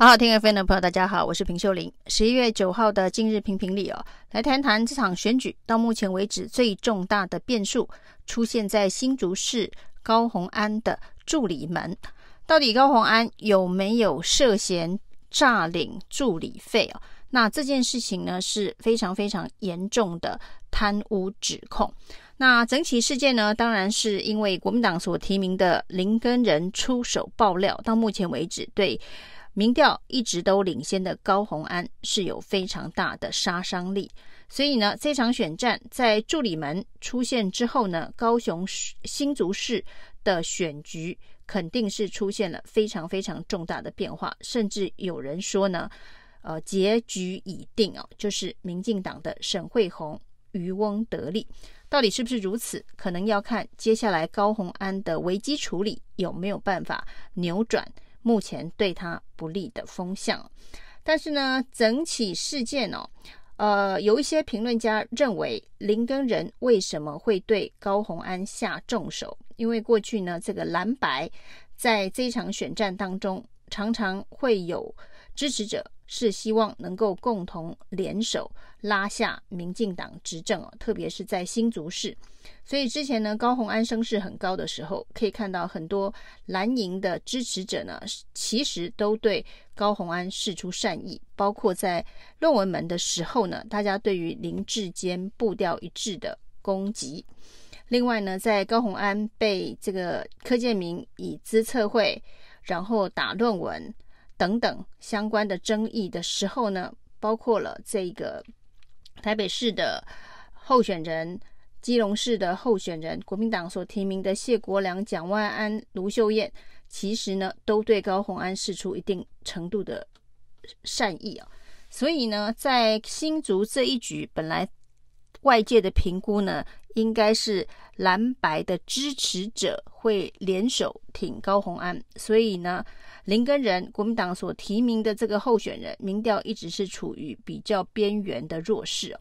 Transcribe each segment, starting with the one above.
好好听 FM 的朋友，大家好，我是平秀玲。十一月九号的今日评评理哦，来谈谈这场选举到目前为止最重大的变数出现在新竹市高虹安的助理们。到底高虹安有没有涉嫌诈领助理费哦？那这件事情呢是非常非常严重的贪污指控。那整起事件呢，当然是因为国民党所提名的林根仁出手爆料，到目前为止对。民调一直都领先的高虹安是有非常大的杀伤力，所以呢，这场选战在助理们出现之后呢，高雄新竹市的选局肯定是出现了非常非常重大的变化，甚至有人说呢，呃，结局已定哦，就是民进党的沈惠虹渔翁得利，到底是不是如此？可能要看接下来高虹安的危机处理有没有办法扭转。目前对他不利的风向，但是呢，整起事件哦，呃，有一些评论家认为林根人为什么会对高红安下重手？因为过去呢，这个蓝白在这一场选战当中，常常会有支持者是希望能够共同联手拉下民进党执政哦，特别是在新竹市。所以之前呢，高虹安声势很高的时候，可以看到很多蓝营的支持者呢，其实都对高虹安释出善意，包括在论文门的时候呢，大家对于林志坚步调一致的攻击。另外呢，在高虹安被这个柯建铭以资测会，然后打论文等等相关的争议的时候呢，包括了这个台北市的候选人。基隆市的候选人，国民党所提名的谢国梁、蒋万安、卢秀燕，其实呢，都对高虹安释出一定程度的善意啊。所以呢，在新竹这一局，本来外界的评估呢，应该是蓝白的支持者会联手挺高虹安。所以呢，林根仁国民党所提名的这个候选人，民调一直是处于比较边缘的弱势。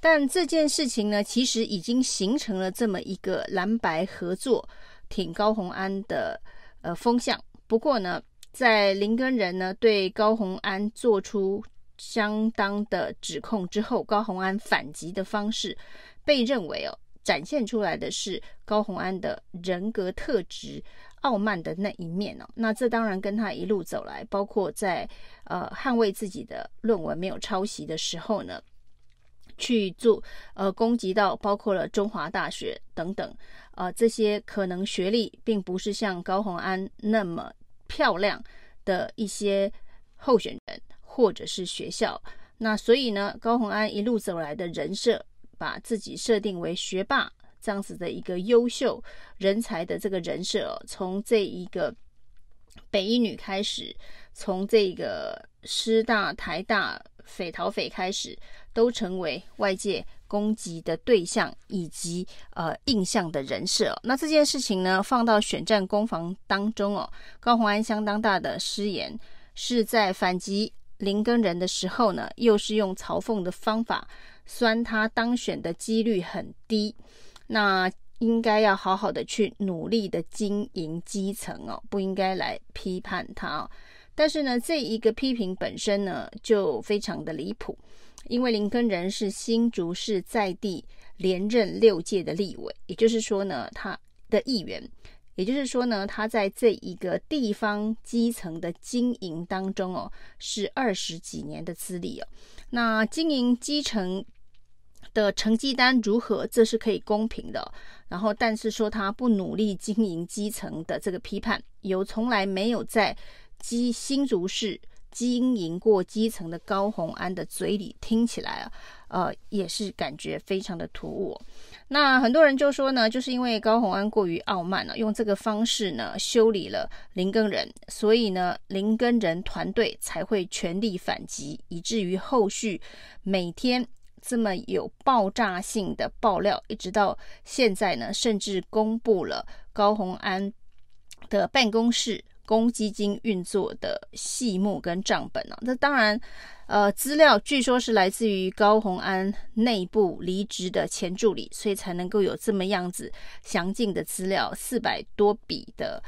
但这件事情呢，其实已经形成了这么一个蓝白合作挺高虹安的呃风向。不过呢，在林根仁呢对高虹安做出相当的指控之后，高虹安反击的方式被认为哦，展现出来的是高红安的人格特质傲慢的那一面哦。那这当然跟他一路走来，包括在呃捍卫自己的论文没有抄袭的时候呢。去做呃攻击到包括了中华大学等等，呃这些可能学历并不是像高红安那么漂亮的一些候选人或者是学校，那所以呢，高红安一路走来的人设，把自己设定为学霸这样子的一个优秀人才的这个人设，从这一个北一女开始，从这个师大、台大。匪逃匪开始，都成为外界攻击的对象以及呃印象的人设。那这件事情呢，放到选战攻防当中哦，高虹安相当大的失言，是在反击林根仁的时候呢，又是用嘲讽的方法，酸他当选的几率很低，那应该要好好的去努力的经营基层哦，不应该来批判他哦。但是呢，这一个批评本身呢，就非常的离谱，因为林耕仁是新竹市在地连任六届的立委，也就是说呢，他的议员，也就是说呢，他在这一个地方基层的经营当中哦，是二十几年的资历哦。那经营基层的成绩单如何，这是可以公平的。然后，但是说他不努力经营基层的这个批判，有从来没有在。基新竹市经营过基层的高虹安的嘴里听起来啊，呃，也是感觉非常的突兀。那很多人就说呢，就是因为高虹安过于傲慢了，用这个方式呢修理了林根仁，所以呢林根仁团队才会全力反击，以至于后续每天这么有爆炸性的爆料，一直到现在呢，甚至公布了高虹安的办公室。公积金运作的细目跟账本呢、啊？那当然，呃，资料据说是来自于高虹安内部离职的前助理，所以才能够有这么样子详尽的资料，四百多笔的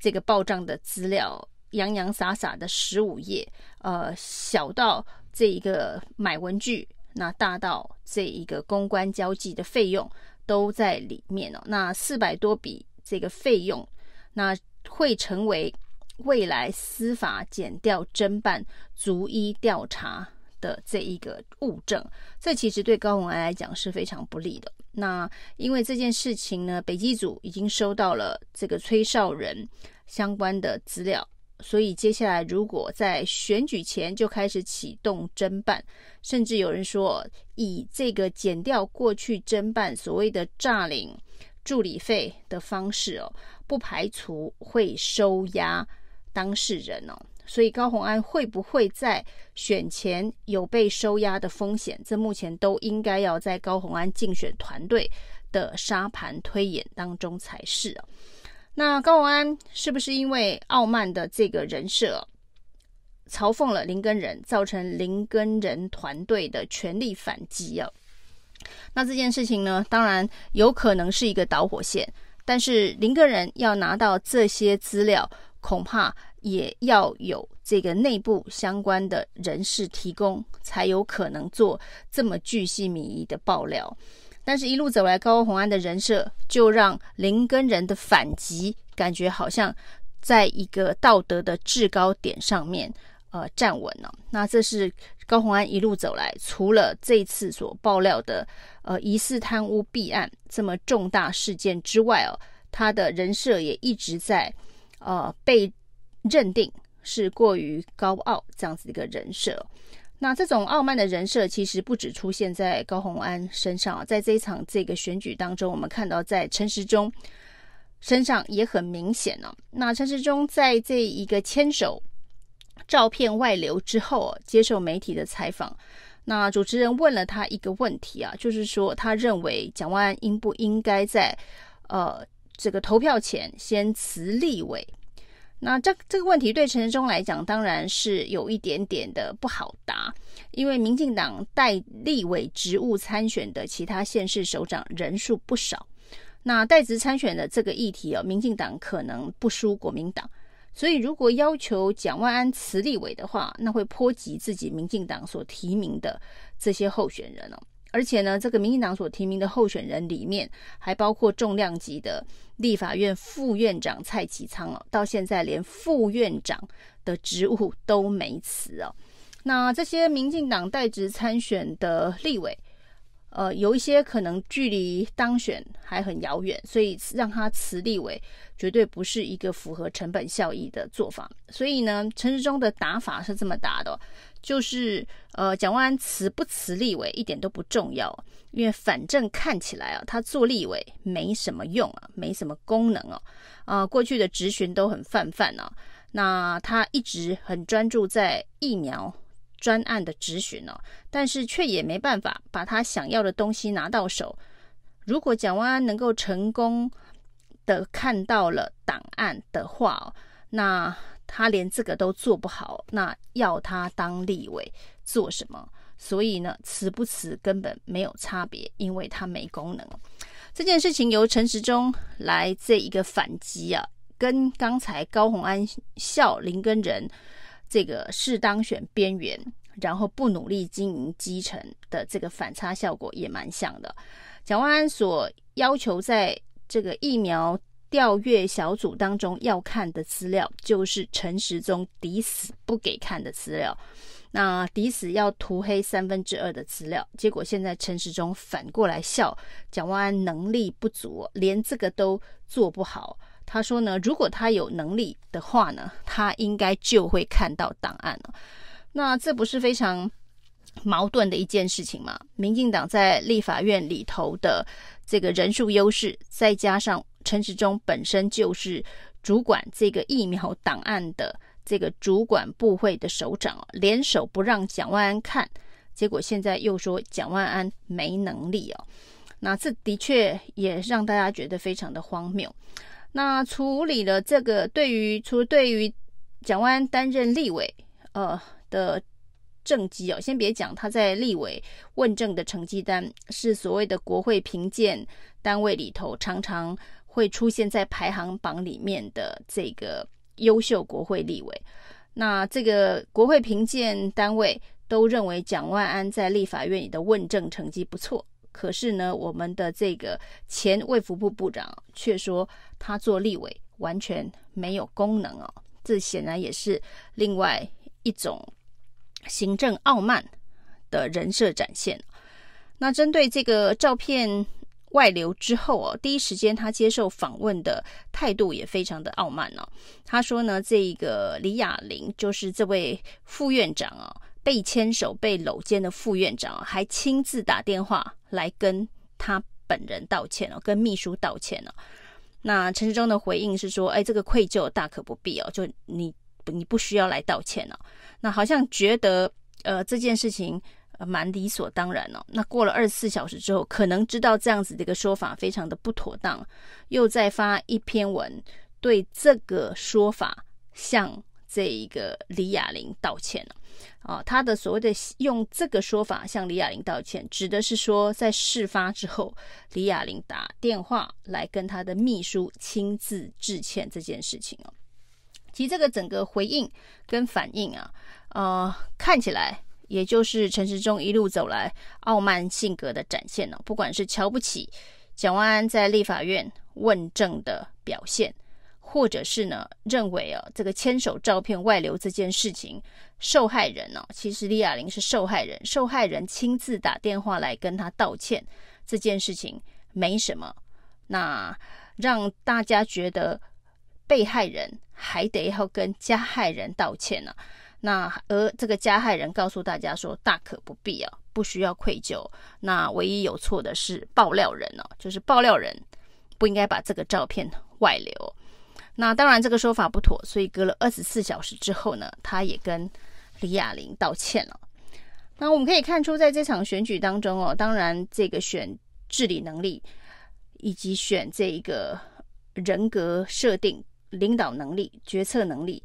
这个报账的资料，洋洋洒洒的十五页，呃，小到这一个买文具，那大到这一个公关交际的费用都在里面哦。那四百多笔这个费用，那会成为未来司法检调侦办逐一调查的这一个物证，这其实对高虹安来讲是非常不利的。那因为这件事情呢，北基组已经收到了这个崔绍人相关的资料，所以接下来如果在选举前就开始启动侦办，甚至有人说以这个减掉过去侦办所谓的诈领助理费的方式哦，不排除会收押当事人哦。所以高虹安会不会在选前有被收押的风险？这目前都应该要在高虹安竞选团队的沙盘推演当中才是啊。那高虹安是不是因为傲慢的这个人设，嘲讽了林根仁，造成林根仁团队的全力反击啊？那这件事情呢，当然有可能是一个导火线，但是林根仁要拿到这些资料，恐怕。也要有这个内部相关的人士提供，才有可能做这么巨细靡遗的爆料。但是，一路走来，高虹安的人设就让林根仁的反击感觉好像在一个道德的制高点上面，呃，站稳了。那这是高虹安一路走来，除了这次所爆料的呃疑似贪污弊案这么重大事件之外哦，他的人设也一直在呃被。认定是过于高傲这样子的一个人设，那这种傲慢的人设其实不只出现在高虹安身上，在这一场这个选举当中，我们看到在陈时中身上也很明显呢。那陈时中在这一个牵手照片外流之后，接受媒体的采访，那主持人问了他一个问题啊，就是说他认为蒋万安应不应该在呃这个投票前先辞立委？那这这个问题对陈时中来讲，当然是有一点点的不好答，因为民进党代立委职务参选的其他县市首长人数不少，那代职参选的这个议题哦，民进党可能不输国民党，所以如果要求蒋万安辞立委的话，那会波及自己民进党所提名的这些候选人哦。而且呢，这个民进党所提名的候选人里面，还包括重量级的立法院副院长蔡其昌哦，到现在连副院长的职务都没辞哦。那这些民进党代职参选的立委，呃，有一些可能距离当选还很遥远，所以让他辞立委绝对不是一个符合成本效益的做法。所以呢，陈时中的打法是这么打的。就是呃，蒋万安辞不辞立委一点都不重要，因为反正看起来啊，他做立委没什么用啊，没什么功能哦。啊、过去的质询都很泛泛啊，那他一直很专注在疫苗专案的质询哦，但是却也没办法把他想要的东西拿到手。如果蒋万安能够成功的看到了档案的话，那。他连这个都做不好，那要他当立委做什么？所以呢，辞不辞根本没有差别，因为他没功能。这件事情由陈时中来这一个反击啊，跟刚才高虹安笑林根仁这个是当选边缘，然后不努力经营基层的这个反差效果也蛮像的。蒋万安所要求在这个疫苗。调阅小组当中要看的资料，就是陈时中抵死不给看的资料。那抵死要涂黑三分之二的资料，结果现在陈时中反过来笑蒋万安能力不足，连这个都做不好。他说呢，如果他有能力的话呢，他应该就会看到档案了。那这不是非常矛盾的一件事情吗？民进党在立法院里头的这个人数优势，再加上。陈时中本身就是主管这个疫苗档案的这个主管部会的首长，联手不让蒋万安看，结果现在又说蒋万安没能力哦，那这的确也让大家觉得非常的荒谬。那处理了这个，对于除了对于蒋万安担任立委呃的政绩哦，先别讲他在立委问政的成绩单是所谓的国会评鉴单位里头常常。会出现在排行榜里面的这个优秀国会立委。那这个国会评鉴单位都认为蒋万安在立法院里的问政成绩不错，可是呢，我们的这个前卫福部部长却说他做立委完全没有功能哦，这显然也是另外一种行政傲慢的人设展现。那针对这个照片外流之后哦，第一时间他接受访问的态度也非常的傲慢哦。他说呢，这个李雅玲就是这位副院长啊，被牵手、被搂肩的副院长，还亲自打电话来跟他本人道歉哦，跟秘书道歉哦。那陈时中的回应是说，哎，这个愧疚大可不必哦，就你你不需要来道歉哦。那好像觉得呃这件事情。蛮理所当然哦。那过了二十四小时之后，可能知道这样子的一个说法非常的不妥当，又再发一篇文对这个说法向这一个李雅玲道歉了。啊，他的所谓的用这个说法向李雅玲道歉，指的是说在事发之后，李雅玲打电话来跟他的秘书亲自致歉这件事情哦。其实这个整个回应跟反应啊，呃，看起来。也就是陈时中一路走来傲慢性格的展现了，不管是瞧不起蒋万安在立法院问政的表现，或者是呢认为啊这个牵手照片外流这件事情，受害人呢其实李雅玲是受害人，受害人亲自打电话来跟他道歉这件事情没什么，那让大家觉得被害人还得要跟加害人道歉呢？那而这个加害人告诉大家说，大可不必啊，不需要愧疚。那唯一有错的是爆料人哦，就是爆料人不应该把这个照片外流。那当然这个说法不妥，所以隔了二十四小时之后呢，他也跟李雅玲道歉了。那我们可以看出，在这场选举当中哦，当然这个选治理能力，以及选这一个人格设定、领导能力、决策能力。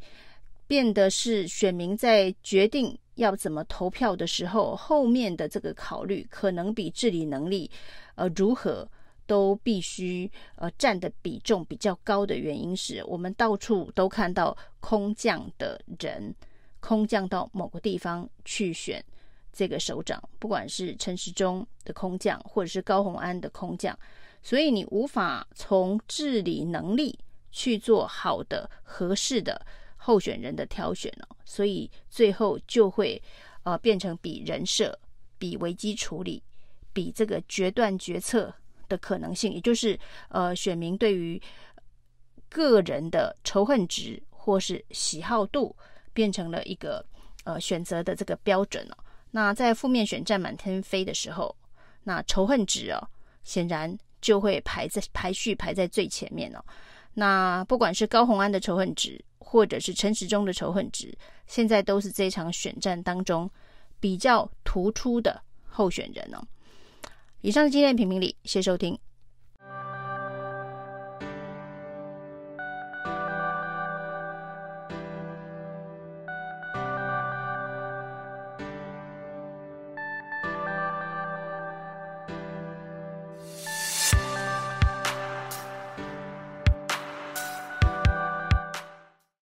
变得是选民在决定要怎么投票的时候，后面的这个考虑可能比治理能力，呃，如何都必须呃占的比重比较高的原因是，我们到处都看到空降的人，空降到某个地方去选这个首长，不管是陈时中的空降，或者是高虹安的空降，所以你无法从治理能力去做好的合适的。候选人的挑选哦，所以最后就会呃变成比人设、比危机处理、比这个决断决策的可能性，也就是呃选民对于个人的仇恨值或是喜好度变成了一个呃选择的这个标准哦。那在负面选战满天飞的时候，那仇恨值哦显然就会排在排序排在最前面哦。那不管是高虹安的仇恨值，或者是陈时中的仇恨值，现在都是这场选战当中比较突出的候选人哦。以上是今天的评评理，谢谢收听。